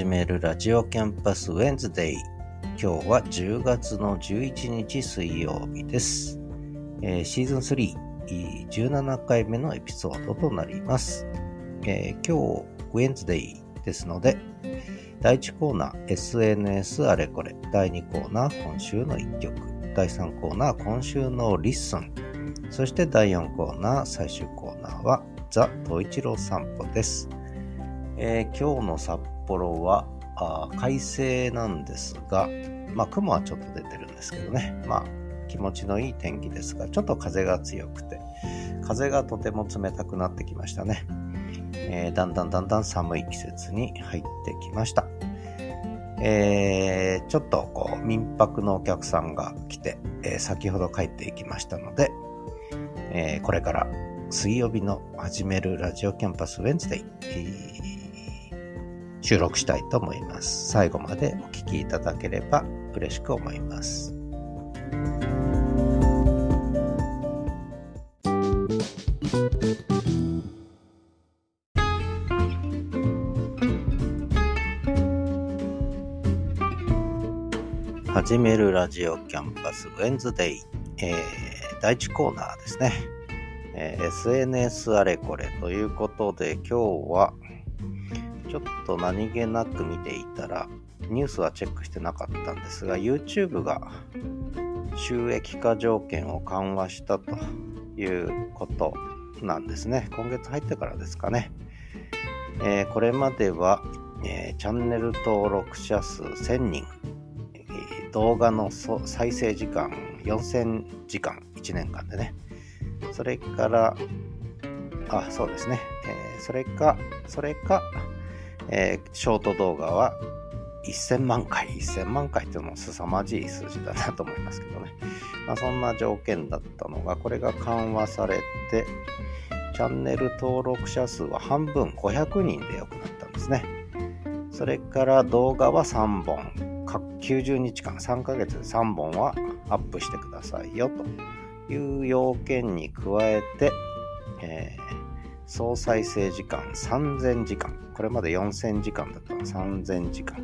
始めるラジオキャンパス Wednesday。今日は10月の11日水曜日です。えー、 season 3、17回目のエピソードとなります。えー、今日、 Wednesday ですので、第1コーナー SNS あれこれ、第2コーナー今週の1曲、第3コーナー今週の LISTEN、そして第4コーナー最終コーナーはザ・トイチロー散歩です。えー、今日の札幌はあ快晴なんですが、まあ雲はちょっと出てるんですけどね、まあ気持ちのいい天気ですが、ちょっと風が強くて、風がとても冷たくなってきましたね。えー、だんだんだんだん寒い季節に入ってきました。えー、ちょっとこう民泊のお客さんが来て、えー、先ほど帰っていきましたので、えー、これから水曜日の始めるラジオキャンパスウェンズデイ、収録したいと思います。最後までお聴きいただければ嬉しく思います。始めるラジオキャンパスウェンズデイ、えー、第1コーナーですね、えー、SNS あれこれということで今日はちょっと何気なく見ていたら、ニュースはチェックしてなかったんですが、YouTube が収益化条件を緩和したということなんですね。今月入ってからですかね。えー、これまでは、えー、チャンネル登録者数1000人、えー、動画の再生時間4000時間、1年間でね。それから、あ、そうですね。え、それか、それか、えー、ショート動画は1000万回、1000万回っていうのも凄まじい数字だなと思いますけどね。まあ、そんな条件だったのが、これが緩和されて、チャンネル登録者数は半分500人で良くなったんですね。それから動画は3本、90日間、3ヶ月で3本はアップしてくださいよという要件に加えて、えー総再生時間3000時間。これまで4000時間だったの3000時間。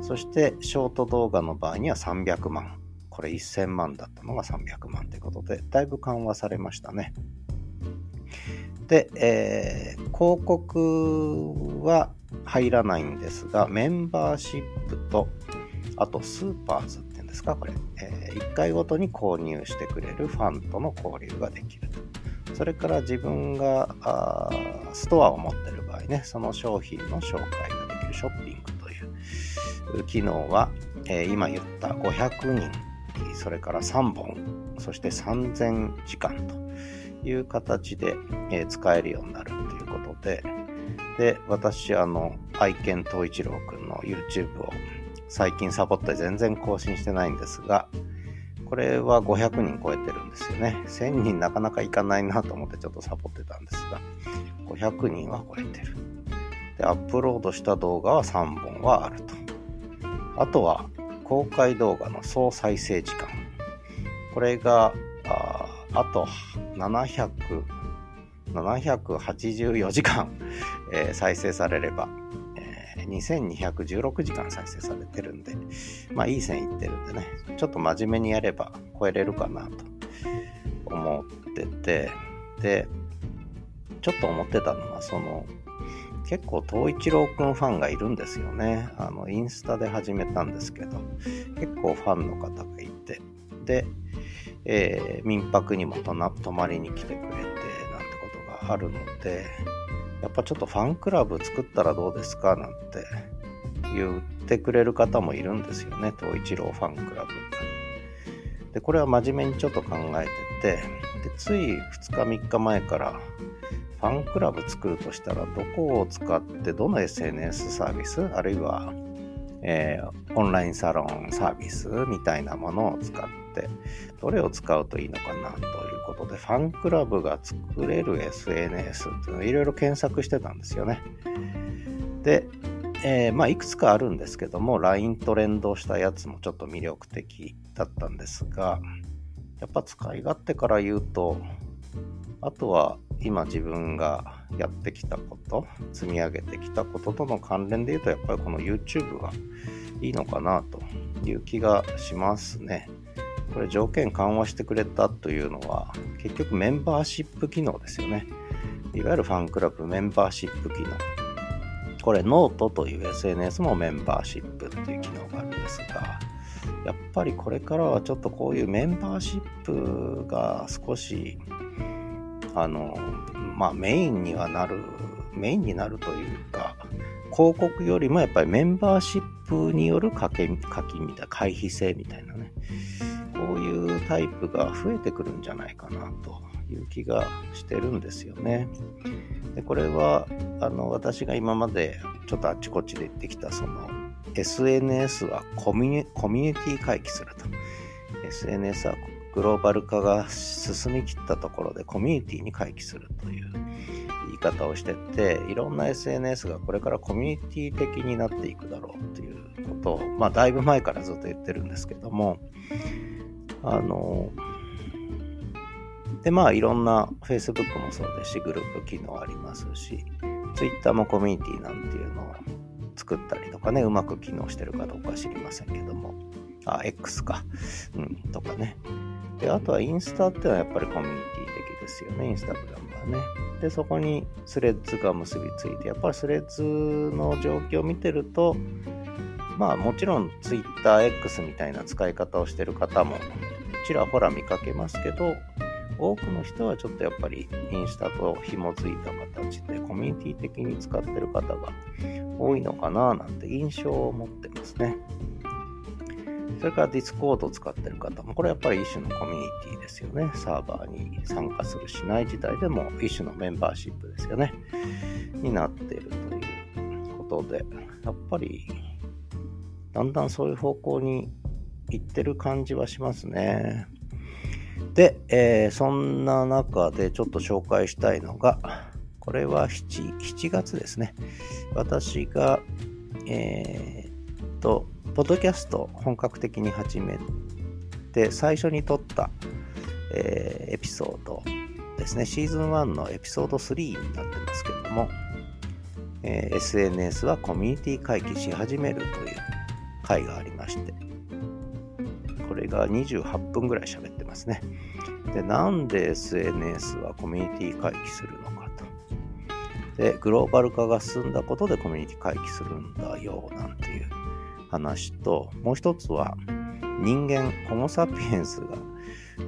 そしてショート動画の場合には300万。これ1000万だったのが300万ということで、だいぶ緩和されましたね。で、えー、広告は入らないんですが、メンバーシップと、あとスーパーズっていうんですか、これ、えー、1回ごとに購入してくれるファンとの交流ができると。それから自分がストアを持ってるね、その商品の紹介ができるショッピングという機能は、えー、今言った500人、それから3本、そして3000時間という形で、えー、使えるようになるということで、で、私、あの、愛犬東一郎くんの YouTube を最近サボって全然更新してないんですが、これは500人超えてるんですよね。1000人なかなかいかないなと思ってちょっとサボってたんですが、500人は超えてる。で、アップロードした動画は3本はあると。あとは、公開動画の総再生時間。これが、ああと700、784時間、えー、再生されればえ、2216時間再生されてるんで、まあいい線いってるんでね、ちょっと真面目にやれば超えれるかなと思ってて、で、ちょっと思ってたのは、その、結構東一郎くんファンがいるんですよね。あの、インスタで始めたんですけど、結構ファンの方がいて、で、えー、民泊にも泊まりに来てくれて、なんてことがあるので、やっぱちょっとファンクラブ作ったらどうですか？なんて言ってくれる方もいるんですよね。東一郎ファンクラブ。で、これは真面目にちょっと考えてて、で、つい2日3日前からファンクラブ作るとしたらどこを使ってどの SNS サービスあるいは、えー、オンラインサロンサービスみたいなものを使ってどれを使うといいのかなということで、ファンクラブが作れる SNS っていうのをいろいろ検索してたんですよね。で、えー、まあ、いくつかあるんですけども、LINE と連動したやつもちょっと魅力的だったんですが、やっぱ使い勝手から言うと、あとは今自分がやってきたこと、積み上げてきたこととの関連で言うと、やっぱりこの YouTube がいいのかなという気がしますね。これ条件緩和してくれたというのは、結局メンバーシップ機能ですよね。いわゆるファンクラブメンバーシップ機能。これノートという SNS もメンバーシップという機能があるんですが、やっぱりこれからはちょっとこういうメンバーシップが少し、あの、まあメインにはなる、メインになるというか、広告よりもやっぱりメンバーシップによる課金課金みたいな、回避制みたいなね、こういうタイプが増えてくるんじゃないかなという気がしてるんですよね。でこれはあの私が今までちょっとあっちこっちで言ってきたその SNS はコミュニティ回帰すると。SNS はグローバル化が進みきったところでコミュニティに回帰するという言い方をしてて、いろんな SNS がこれからコミュニティ的になっていくだろうということを、まあだいぶ前からずっと言ってるんですけども、あの、で、まあいろんな Facebook もそうですし、グループ機能ありますし、Twitter もコミュニティなんていうのを作ったりとかね、うまく機能してるかどうか知りませんけども、あ、X か、うん、とかね。で、あとはインスタっていうのはやっぱりコミュニティ的ですよね、インスタグラムはね。で、そこにスレッズが結びついて、やっぱりスレッズの状況を見てると、まあもちろん TwitterX みたいな使い方をしてる方もちらほら見かけますけど、多くの人はちょっとやっぱりインスタと紐づいた形でコミュニティ的に使ってる方が多いのかななんて印象を持ってますね。それからディスコードを使ってる方も、これやっぱり一種のコミュニティですよね。サーバーに参加するしない自体でも一種のメンバーシップですよね。になっているということで、やっぱりだんだんそういう方向に行ってる感じはしますね。で、えー、そんな中でちょっと紹介したいのが、これは 7, 7月ですね。私が、えー、と、ポッドキャスト本格的に始めて、最初に撮った、えー、エピソードですね。シーズン1のエピソード3になってますけども、えー、SNS はコミュニティ回帰し始めるという回がありまして、これが28分ぐらい喋ってますね。で、なんで SNS はコミュニティ回帰するのかと。で、グローバル化が進んだことでコミュニティ回帰するんだよ、なんて話と、もう一つは、人間、ホモ・サピエンスが、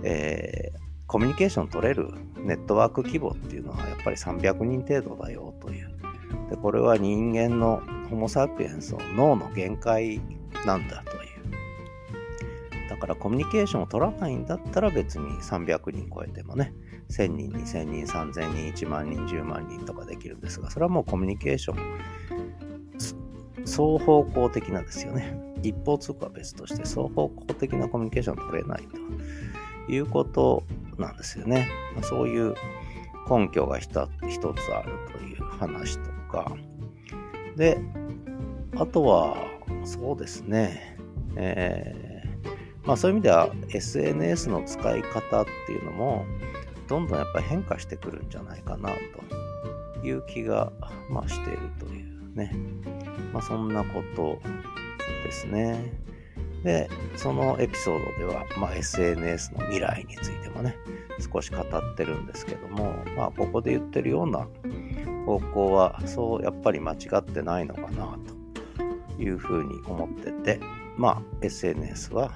えー、コミュニケーション取れるネットワーク規模っていうのはやっぱり300人程度だよという。で、これは人間のホモ・サピエンスの脳の限界なんだという。だからコミュニケーションを取らないんだったら別に300人超えてもね、1000人、2000人、3000人、1万人、10万人とかできるんですが、それはもうコミュニケーション、双方向的なんですよね。一方通行は別として双方向的なコミュニケーションを取れないということなんですよね。まそういう根拠が一つあるという話とか。で、あとは、そうですね、えー、まあそういう意味では SNS の使い方っていうのも、どんどんやっぱり変化してくるんじゃないかなという気が、まあ、しているというね。まあそんなことですね。で、そのエピソードでは、まあ、SNS の未来についてもね、少し語ってるんですけども、まあ、ここで言ってるような方向は、そうやっぱり間違ってないのかな、というふうに思ってて、まあ、SNS は、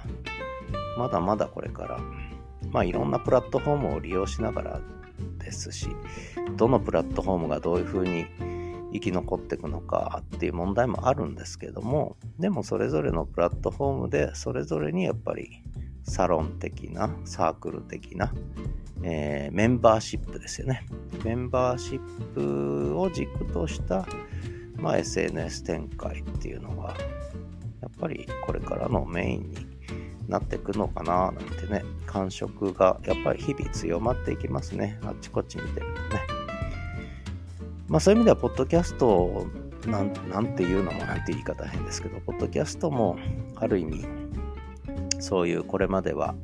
まだまだこれから、まあ、いろんなプラットフォームを利用しながらですし、どのプラットフォームがどういうふうに生き残っていくのかっていう問題もあるんですけどもでもそれぞれのプラットフォームでそれぞれにやっぱりサロン的なサークル的な、えー、メンバーシップですよね。メンバーシップを軸とした、まあ、SNS 展開っていうのがやっぱりこれからのメインになっていくのかななんてね感触がやっぱり日々強まっていきますね。あっちこっち見てるとね。まあそういう意味では、ポッドキャストなん、なんていうのもなんて言い方変ですけど、ポッドキャストもある意味、そういうこれまでは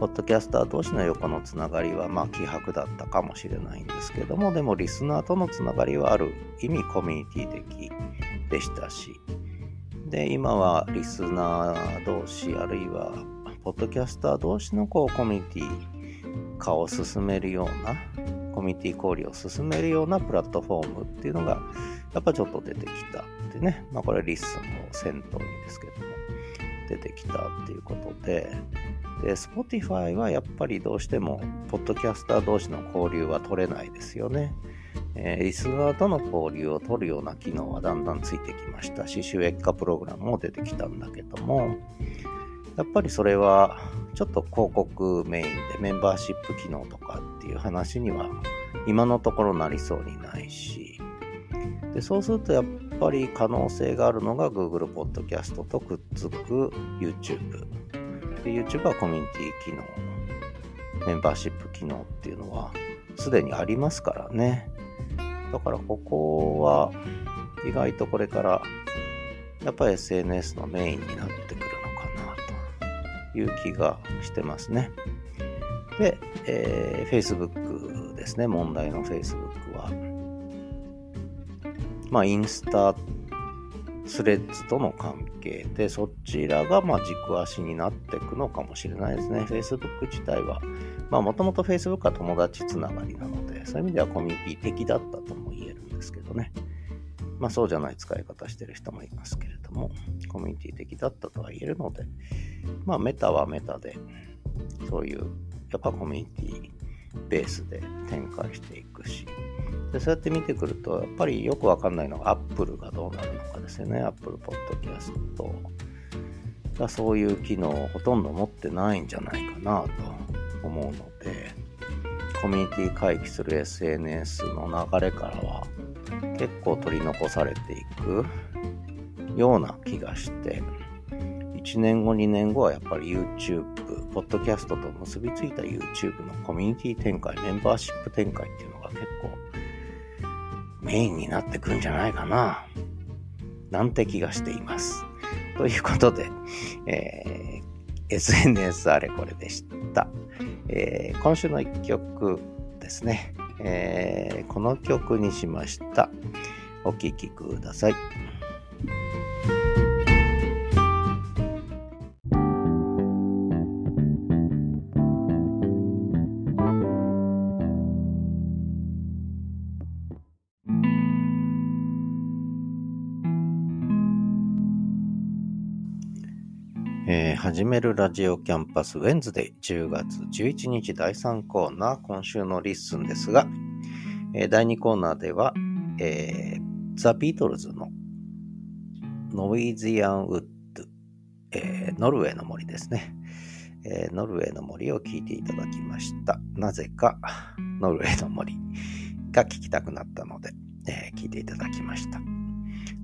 ポッドキャスター同士の横のつながりは、まあ、希薄だったかもしれないんですけども、でも、リスナーとのつながりはある意味コミュニティ的でしたし、で、今はリスナー同士、あるいは、ポッドキャスター同士のこうコミュニティ化を進めるような、コミュニティ交流を進めるようなプラットフォームっていうのが、やっぱちょっと出てきたってね、まあこれ LISTEN の先頭にですけども、出てきたっていうことで、で、Spotify はやっぱりどうしても、ポッドキャスター同士の交流は取れないですよね。えー、リスナーとの交流を取るような機能はだんだんついてきましたし、収益化プログラムも出てきたんだけども、やっぱりそれはちょっと広告メインでメンバーシップ機能とかっていう話には今のところなりそうにないし、でそうするとやっぱり可能性があるのが Google Podcast とくっつく YouTube。で YouTube はコミュニティ機能、メンバーシップ機能っていうのはすでにありますからね。だからここは意外とこれからやっぱり SNS のメインになってくるのかなという気がしてますね。で、えー、Facebook ですね。問題の Facebook は。まあ、インスタスレッズとの関係で、そちらがまあ軸足になっていくのかもしれないですね。Facebook 自体は、まあもともと Facebook は友達つながりなので、そういう意味ではコミュニティ的だったとも言えるんですけどね。まあそうじゃない使い方してる人もいますけれども、コミュニティ的だったとは言えるので、まあメタはメタで、そういう、やっぱコミュニティベースで展開していくし、でそうやって見てくると、やっぱりよくわかんないのが Apple がどうなるのかですよね。Apple Podcast がそういう機能をほとんど持ってないんじゃないかなと思うので、コミュニティ回帰する SNS の流れからは結構取り残されていくような気がして、1年後、2年後はやっぱり YouTube、ポッドキャストと結びついた YouTube のコミュニティ展開、メンバーシップ展開っていうのが結構メインになってくんじゃないかな、なんて気がしています。ということで、えー、SNS あれこれでした。えー、今週の一曲ですね、えー、この曲にしました。お聴きください。めるラジオキャンパス Wednesday 10月11日第3コーナー今週の LISTEN ですが、えー、第2コーナーでは、えー、ザ・ビートルズのノウィズアンウッド、えー、ノルウェーの森ですね、えー、ノルウェーの森を聞いていただきました。なぜかノルウェーの森が聞きたくなったので、え、聞いていただきました。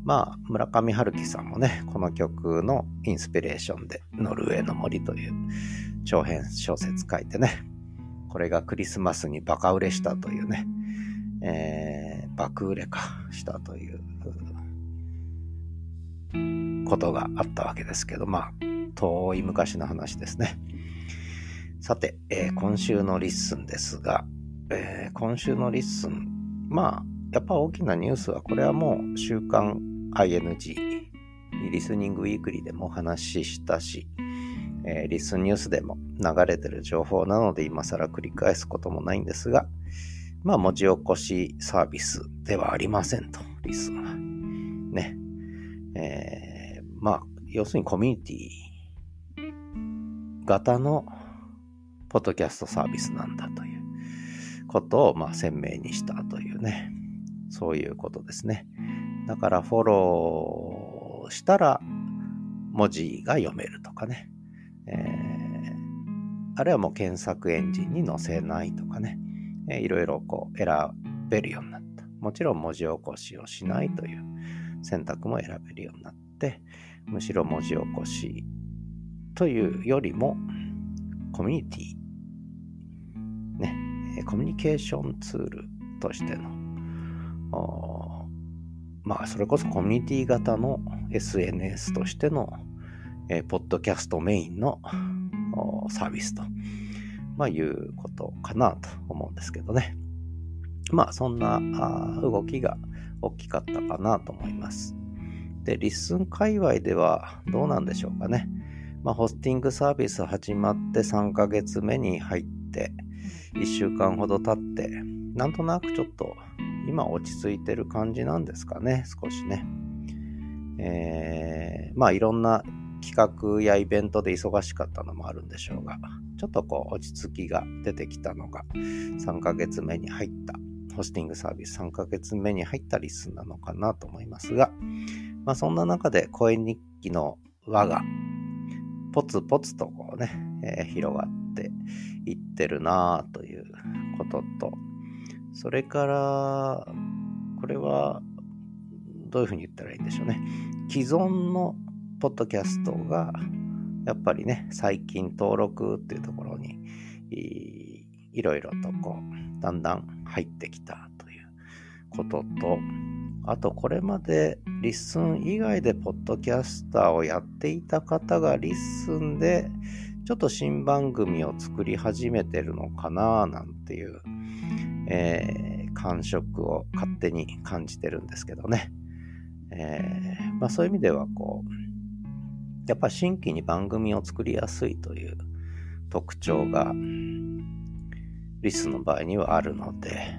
まあ、村上春樹さんもね、この曲のインスピレーションで、ノルウェーの森という長編小説書いてね、これがクリスマスにバカ売れしたというね、えー、爆売れしたということがあったわけですけど、まあ、遠い昔の話ですね。さて、えー、今週の LISTEN ですが、えー、今週の LISTEN、まあ、やっぱ大きなニュースは、これはもう週刊 ING、リスニングウィークリーでもお話ししたし、えー、リスニュースでも流れてる情報なので今更繰り返すこともないんですが、まあ文字起こしサービスではありませんと、リスンは。ね。えー、まあ、要するにコミュニティ型のポッドキャストサービスなんだということを、まあ、鮮明にしたというね、そういうことですね。だからフォローしたら文字が読めるとかね。えー、あるいはもう検索エンジンに載せないとかね。えー、いろいろこう選べるようになった。もちろん文字起こしをしないという選択も選べるようになって、むしろ文字起こしというよりもコミュニティ、ね、コミュニケーションツールとしてのまあ、それこそコミュニティ型の SNS としての、えー、ポッドキャストメインのサービスとまあ、いうことかなと思うんですけどね。まあ、そんな動きが大きかったかなと思います。で、 LISTEN 界隈ではどうなんでしょうかね。まあ、ホスティングサービス始まって3ヶ月目に入って、1週間ほど経って、なんとなくちょっと今落ち着いてる感じなんですかね、少しね。えー、まあいろんな企画やイベントで忙しかったのもあるんでしょうが、ちょっとこう落ち着きが出てきたのが3ヶ月目に入ったホスティングサービス3ヶ月目に入ったリスンなのかなと思いますが、まあそんな中で声日記の輪がポツポツとこうね、えー、広がっていってるなということと、それから、これはどういうふうに言ったらいいんでしょうね。既存のポッドキャストが、やっぱりね、最近登録っていうところにいろいろとこう、だんだん入ってきたということと、あとこれまで LISTEN 以外でポッドキャスターをやっていた方が LISTEN でちょっと新番組を作り始めてるのかななんていう、えー、感触を勝手に感じてるんですけどね。えー、まあそういう意味ではこう、やっぱ新規に番組を作りやすいという特徴がリスの場合にはあるので、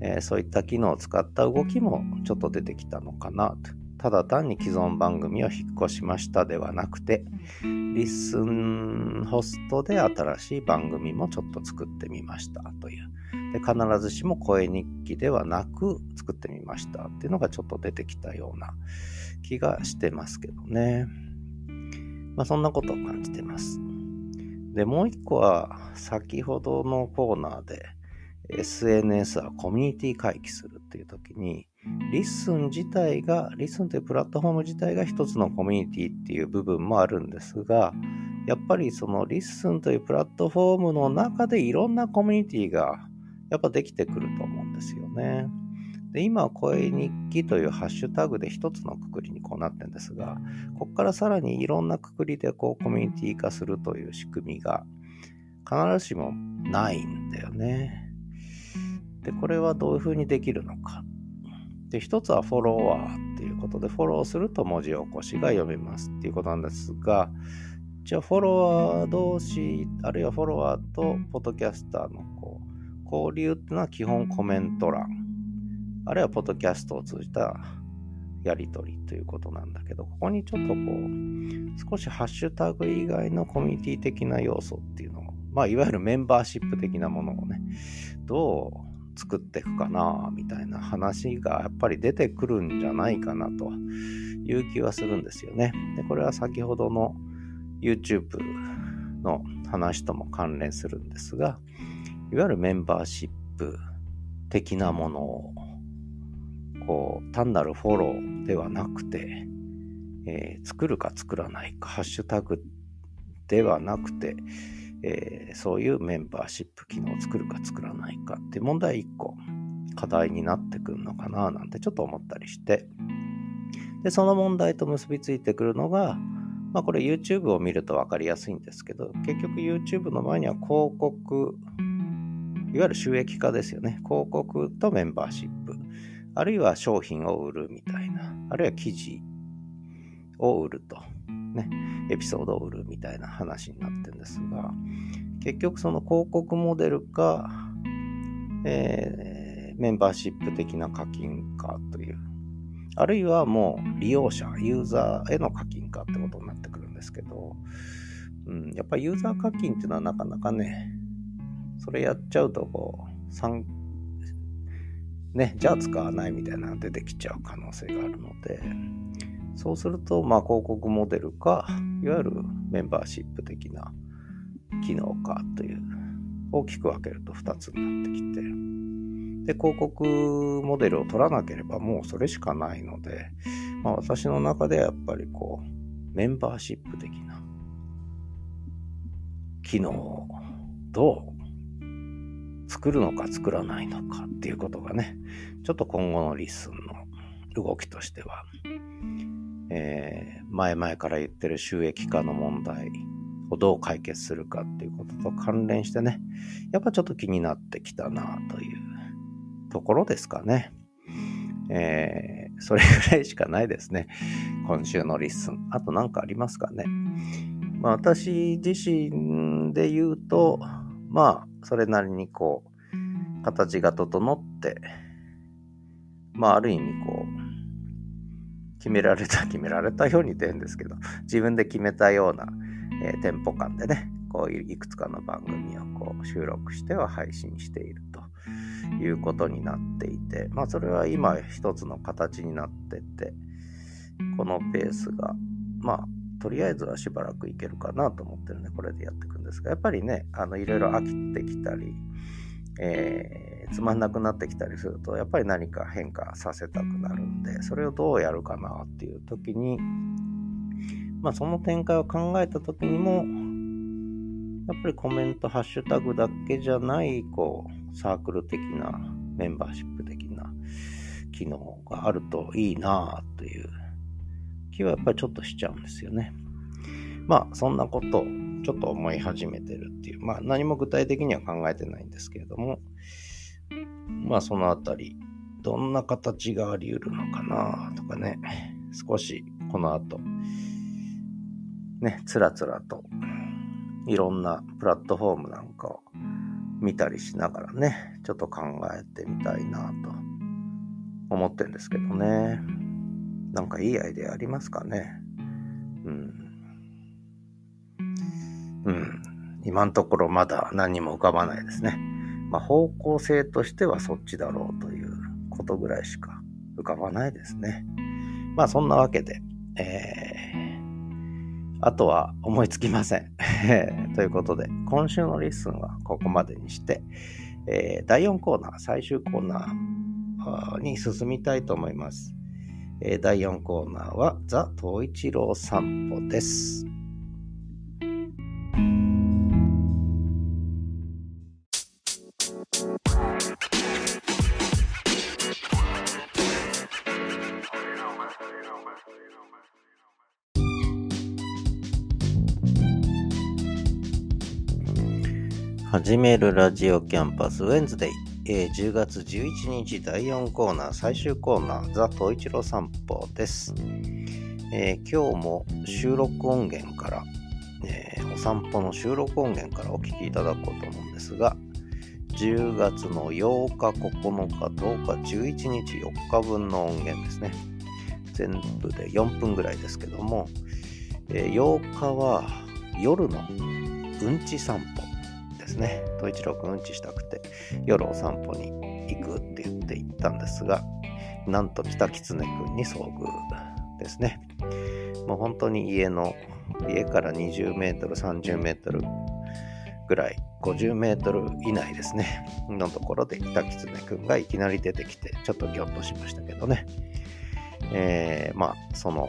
えー、そういった機能を使った動きもちょっと出てきたのかなと。ただ単に既存番組を引っ越しましたではなくて、LISTEN ホストで新しい番組もちょっと作ってみましたという。で必ずしも声日記ではなく作ってみましたっていうのがちょっと出てきたような気がしてますけどね。まあそんなことを感じてます。で、もう一個は先ほどのコーナーで SNS はコミュニティ回帰するっていう時に、 LISTEN 自体が、 LISTEN というプラットフォーム自体が一つのコミュニティっていう部分もあるんですが、やっぱりその LISTEN というプラットフォームの中でいろんなコミュニティがやっぱできてくると思うんですよね。で今、声日記というハッシュタグで一つのくくりにこうなってるんですが、ここからさらにいろんなくくりでこうコミュニティ化するという仕組みが必ずしもないんだよね。で、これはどういうふうにできるのか。で、一つはフォロワーっていうことで、フォローすると文字起こしが読めますっていうことなんですが、じゃあフォロワー同士、あるいはフォロワーとポッドキャスターのこう交流っていうのは基本コメント欄、あるいはポッドキャストを通じたやり取りということなんだけど、ここにちょっとこう、少しハッシュタグ以外のコミュニティ的な要素っていうのを、まあ、いわゆるメンバーシップ的なものをね、どう作っていくかなみたいな話がやっぱり出てくるんじゃないかなという気はするんですよね。でこれは先ほどの YouTube の話とも関連するんですがいわゆるメンバーシップ的なものをこう単なるフォローではなくて、えー、作るか作らないかハッシュタグではなくてえー、そういうメンバーシップ機能を作るか作らないかって問題1個課題になってくるのかななんてちょっと思ったりして。でその問題と結びついてくるのがまあこれ YouTube を見ると分かりやすいんですけど結局 YouTube の前には広告いわゆる収益化ですよね。広告とメンバーシップ。あるいは商品を売るみたいな。あるいは記事を売ると。ね、エピソードを売るみたいな話になってるんですが、結局その広告モデルか、えー、メンバーシップ的な課金かという、あるいはもう利用者、ユーザーへの課金かってことになってくるんですけど、うん、やっぱりユーザー課金っていうのはなかなかね、それやっちゃうとこう3、ね、じゃあ使わないみたいなのが出てきちゃう可能性があるので、そうすると、まあ、広告モデルか、いわゆるメンバーシップ的な機能かという、大きく分けると2つになってきて、で、広告モデルを取らなければもうそれしかないので、まあ、私の中ではやっぱりこう、メンバーシップ的な機能をどう作るのか作らないのかっていうことがね、ちょっと今後の LISTENの動きとしてはえー、前々から言ってる収益化の問題をどう解決するかっていうことと関連してね、やっぱちょっと気になってきたなというところですかね。えー、それぐらいしかないですね。今週の LISTEN。あと何かありますかね。まあ私自身で言うと、まあそれなりにこう、形が整って、まあある意味こう、決められた、決められたように言うんですけど、自分で決めたような、えー、テンポ感でね、こういくつかの番組をこう収録しては配信しているということになっていて、まあそれは今一つの形になってて、このペースが、まあとりあえずはしばらくいけるかなと思ってるんで、これでやっていくんですが、やっぱりね、あのいろいろ飽きてきたり、えー、つまんなくなってきたりすると、やっぱり何か変化させたくなるんで、それをどうやるかなっていう時に、まあその展開を考えた時にも、やっぱりコメント、ハッシュタグだけじゃない、こう、サークル的な、メンバーシップ的な機能があるといいなという気はやっぱりちょっとしちゃうんですよね。まあ、そんなことをちょっと思い始めてるっていう、まあ何も具体的には考えてないんですけれども、まあそのあたり、どんな形があり得るのかなとかね、少しこの後、ね、つらつらといろんなプラットフォームなんかを見たりしながらね、ちょっと考えてみたいなと思ってるんですけどね。なんかいいアイデアありますかねうん。うん。今のところまだ何も浮かばないですね。まあ、方向性としてはそっちだろうということぐらいしか浮かばないですね。まあそんなわけで、えー、あとは思いつきません。ということで、今週の LISTEN はここまでにして、えー、第4コーナー、最終コーナーに進みたいと思います。えー、第4コーナーはザ・東一郎散歩です。始めるラジオキャンパスウェンズデイえー、10月11日第4コーナー、最終コーナー、ザ・トイチロ散歩です。えー、今日も収録音源から、えー、お散歩の収録音源からお聞きいただこうと思うんですが、10月の8日、9日、10日、11日、4日分の音源ですね。全部で4分ぐらいですけども、え8日は夜のうんち散歩ですね。統一郎くんうんちしたくて、夜お散歩に行くって言って行ったんですが、なんと北狐くんに遭遇ですね。もう本当に家の、家から20メートル、30メートルぐらい、50メートル以内ですね、のところで北狐くんがいきなり出てきて、ちょっとギョッとしましたけどね。えー、まあ、その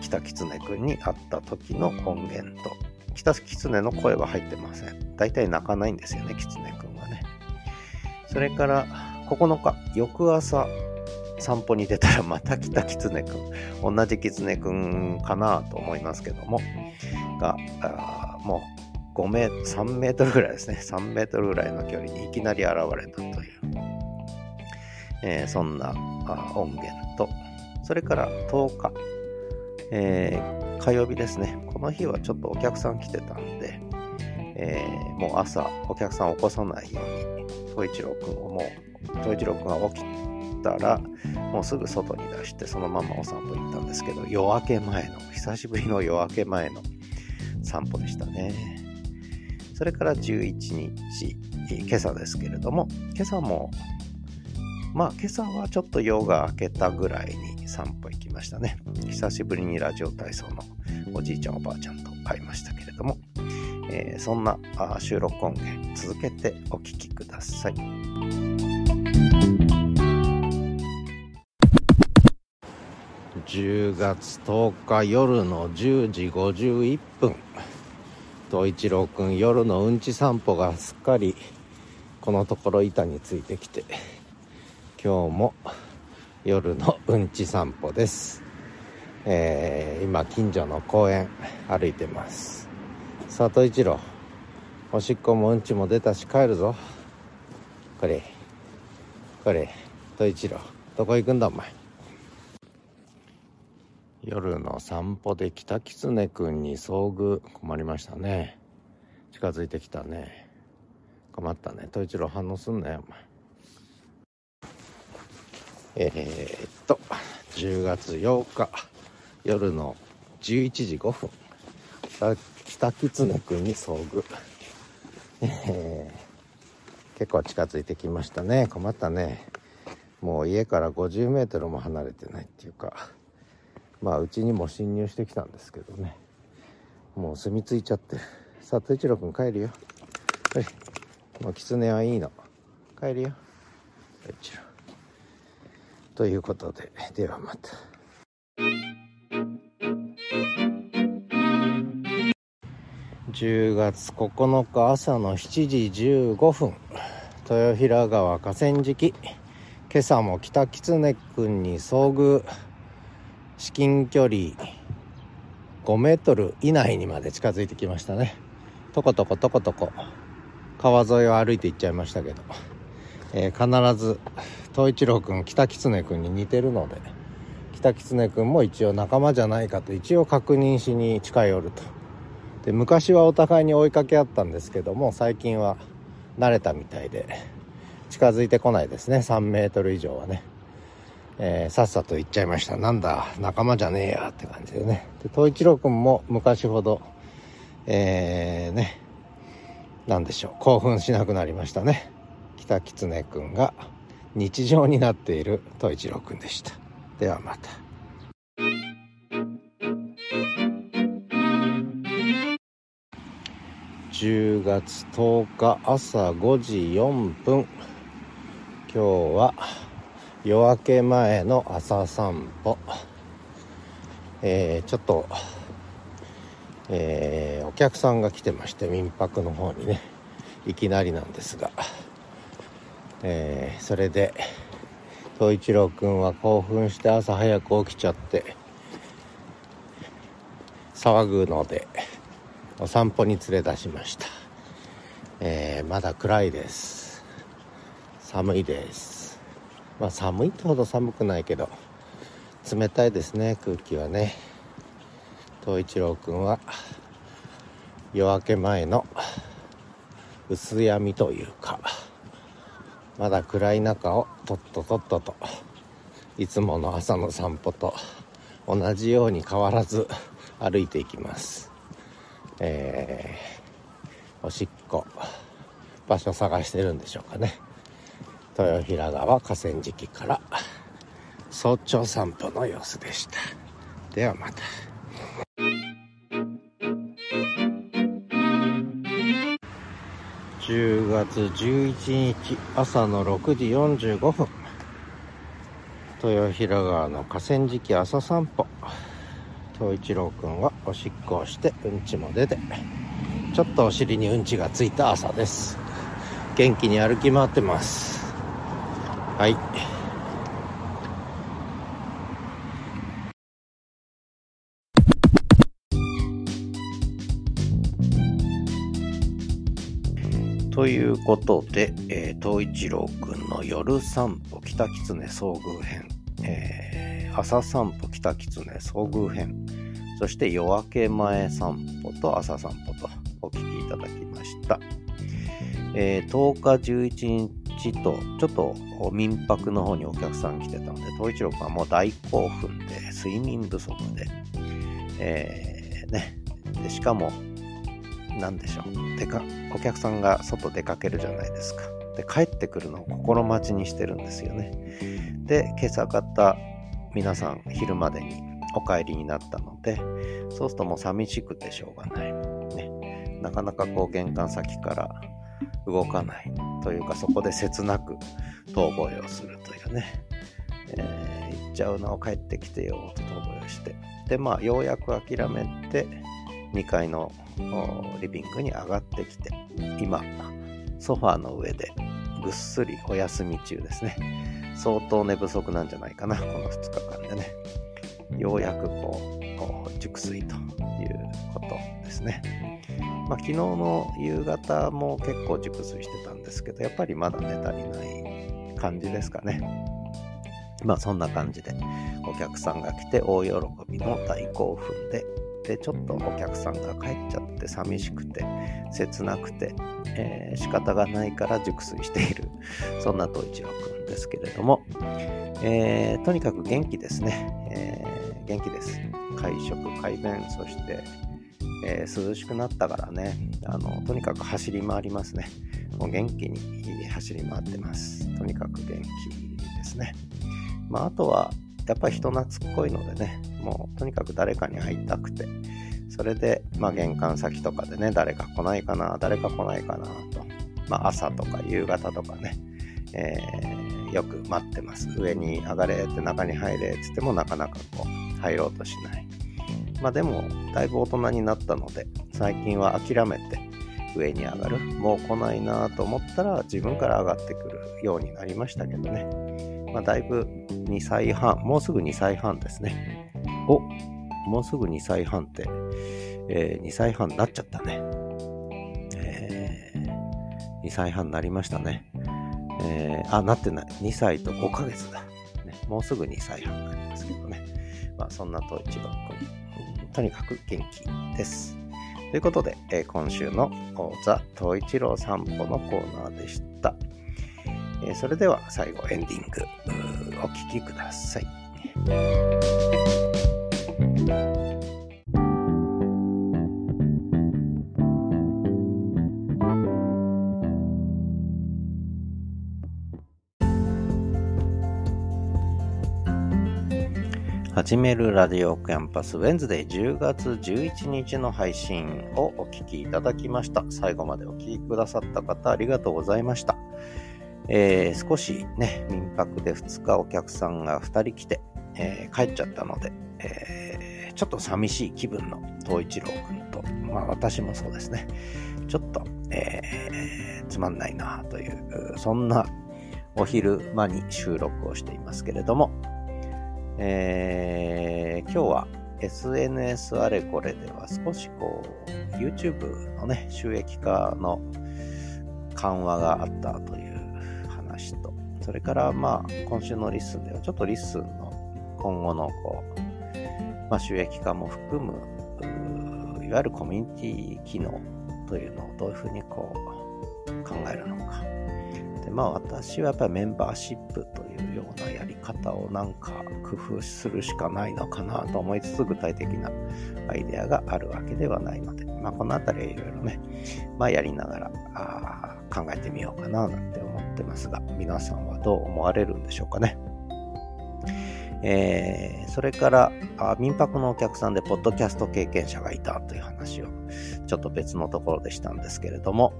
北狐くんに会った時の音源と北狐の声は入ってません。大体泣かないんですよね、狐くんはね。それから9日、翌朝散歩に出たらまた来た狐くん。同じ狐くんかなと思いますけども、が、もう5メートル、3メートルぐらいですね。3メートルぐらいの距離にいきなり現れたという、えー、そんな音源と、それから10日、えー、火曜日ですね。この日はちょっとお客さん来てたんで、えー、もう朝お客さんを起こさないように、東一郎くんをもう、東一郎くんが起きたら、もうすぐ外に出して、そのままお散歩行ったんですけど、夜明け前の、久しぶりの夜明け前の散歩でしたね。それから11日、今朝ですけれども、今朝も、まあ今朝はちょっと夜が明けたぐらいに散歩行きましたね。久しぶりにラジオ体操のおじいちゃんおばあちゃんと会いましたけれども、えー、そんな収録音源続けてお聴きください。10月10日夜の10時51分東一郎くん夜のうんち散歩がすっかりこのところ板についてきて今日も夜のうんち散歩です。えー、今近所の公園歩いてます。里一郎おしっこもうんちも出たし帰るぞ。これこれと一郎どこ行くんだお前。夜の散歩で北狐くんに遭遇。困りましたね。近づいてきたね。困ったね。と一郎反応すんなよお前。えー、っと10月8日夜の11時5分北狐くんに遭遇、えー、結構近づいてきましたね。困ったね。もう家から50メートルも離れてないっていうか。まあうちにも侵入してきたんですけどね。もう住み着いちゃって。さあと一郎くん帰るよ。はい。もう狐はいいの。帰るよ。一郎。ということでではまた。10月9日朝の7時15分豊平川河川敷。今朝も北狐くんに遭遇。至近距離5メートル以内にまで近づいてきましたね。とことことことこ川沿いを歩いて行っちゃいましたけど、えー、必ず東一郎くん北狐くんに似てるので北狐くんも一応仲間じゃないかと一応確認しに近寄ると。で昔はお互いに追いかけ合ったんですけども最近は慣れたみたいで近づいてこないですね。3メートル以上はね、えー、さっさと行っちゃいました。なんだ仲間じゃねえやって感じでね。で東一郎くんも昔ほどえー、ね何でしょう興奮しなくなりましたね。北狐くんが。日常になっている東一郎くんでした。ではまた。10月10日朝5時4分。今日は夜明け前の朝散歩。えー、ちょっとえー、お客さんが来てまして民泊の方にねいきなりなんですが、えー、それで東一郎くんは興奮して朝早く起きちゃって騒ぐのでお散歩に連れ出しました、えー、まだ暗いです。寒いです。まあ寒いってほど寒くないけど冷たいですね空気はね。東一郎くんは夜明け前の薄闇というかまだ暗い中をとっととっとといつもの朝の散歩と同じように変わらず歩いていきます。えー、おしっこ場所探してるんでしょうかね。豊平川河川敷から早朝散歩の様子でした。ではまた。10月11日朝の6時45分。豊平川の河川敷朝散歩。東一郎くんはおしっこをしてうんちも出てちょっとお尻にうんちがついた朝です。元気に歩き回ってます。はい。ということで、えー、東一郎くんの夜散歩北狐遭遇編、えー、朝散歩北狐遭遇編そして夜明け前散歩と朝散歩とお聞きいただきました。えー、10日11日とちょっと民泊の方にお客さん来てたので、東一郎君はもう大興奮で睡眠不足で、えー、ね、でしかも、なんでしょう、でか、お客さんが外出かけるじゃないですか。で、帰ってくるのを心待ちにしてるんですよね。で、今朝方、皆さん昼までにお帰りになったので、そうするともう寂しくてしょうがない。ね、なかなかこう玄関先から動かないというか、そこで切なく遠吠えをするというね、えー、行っちゃうのを帰ってきてよと遠吠えをして、で、まあ、ようやく諦めて、2階のリビングに上がってきて、今、ソファーの上でぐっすりお休み中ですね。相当寝不足なんじゃないかな、この2日間でね。ようやくこう、熟睡ということですね。まあ、昨日の夕方も結構熟睡してたんですけど、やっぱりまだ寝足りない感じですかね。まあそんな感じでお客さんが来て大喜びの大興奮で、で、ちょっとお客さんが帰っちゃって寂しくて、切なくて、えー、仕方がないから熟睡している、そんな東一郎くんですけれども、えー、とにかく元気ですね。えー、元気です。会食、会弁、そして、えー、涼しくなったからね、あの、とにかく走り回りますね。もう元気に走り回ってます。とにかく元気ですね。まあ、あとは、やっぱり人懐っこいのでね、もうとにかく誰かに会いたくて、それで、まあ、玄関先とかでね、誰か来ないかな、誰か来ないかなと、まあ、朝とか夕方とかね、えー、よく待ってます。上に上がれって中に入れって言ってもなかなかこう入ろうとしない。まあでも、だいぶ大人になったので、最近は諦めて上に上がる。もう来ないなと思ったら自分から上がってくるようになりましたけどね。まあだいぶ2歳半、もうすぐ2歳半ですね。お、もうすぐ2歳半って、えー、2歳半になっちゃったね。えー、2歳半になりましたね。えー、あ、なってない。2歳と5ヶ月だ。ね、もうすぐ2歳半になりますけどね。まあそんなと一郎くん、とにかく元気です。ということで、えー、今週のザ・東一郎散歩のコーナーでした。え、それでは最後エンディングお聴きください。始めるラジオキャンパスウェンズデー10月11日の配信をお聞きいただきました。最後までお聞きくださった方ありがとうございました。えー、少しね、民泊で2日お客さんが2人来て、えー、帰っちゃったので、えー、ちょっと寂しい気分の東一郎くんと、まあ私もそうですね、ちょっと、え、つまんないなという、そんなお昼間に収録をしていますけれども、え、今日は SNS あれこれでは少しこう YouTube のね収益化の緩和があったというと、それからまあ今週の LISTEN ではちょっと LISTEN の今後のこう、まあ、収益化も含む、いわゆるコミュニティ機能というのをどういうふうにこう考えるのか。でまあ私はやっぱりメンバーシップというようなやり方をなんか工夫するしかないのかなと思いつつ具体的なアイデアがあるわけではないので、まあこのあたりはいろいろね、まあやりながらあ考えてみようかななんて思ってますが、皆さんはどう思われるんでしょうかね。えー、それからあ、民泊のお客さんでポッドキャスト経験者がいたという話をちょっと別のところでしたんですけれども、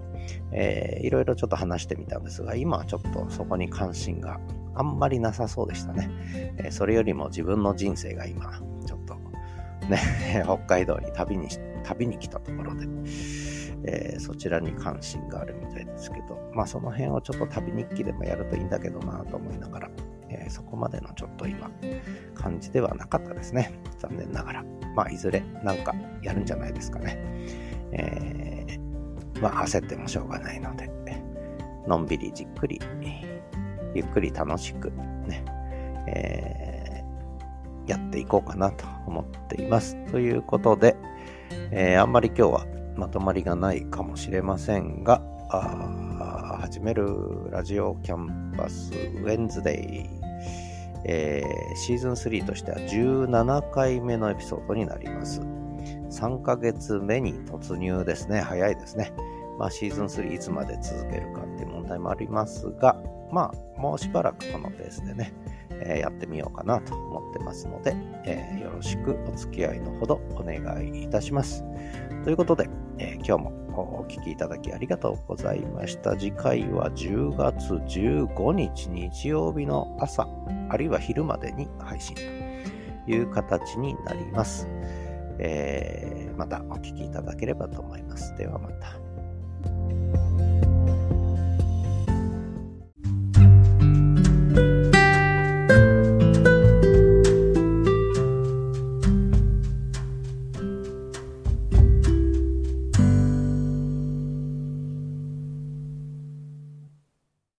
えー、いろいろちょっと話してみたんですが、今はちょっとそこに関心があんまりなさそうでしたね。えー、それよりも自分の人生が今、ちょっとね、北海道に旅に、旅に来たところで、えー、そちらに関心があるみたいですけど、まあその辺をちょっと旅日記でもやるといいんだけどなと思いながら、えー、そこまでのちょっと今、感じではなかったですね。残念ながら。まあいずれなんかやるんじゃないですかね。えー、まあ焦ってもしょうがないので、のんびりじっくり、ゆっくり楽しくね、えー、やっていこうかなと思っています。ということで、えー、あんまり今日はまとまりがないかもしれませんが、始めるラジオキャンパスウェンズデイ、えー、シーズン3としては17回目のエピソードになります。3ヶ月目に突入ですね。早いですね。まあ、シーズン3いつまで続けるかっていう問題もありますが、まあ、もうしばらくこのペースでね、えー、やってみようかなと思ってますので、えー、よろしくお付き合いのほどお願いいたします。ということで、えー、今日もお聴きいただきありがとうございました。次回は10月15日日曜日の朝、あるいは昼までに配信という形になります。えー、またお聴きいただければと思います。ではまた。thank you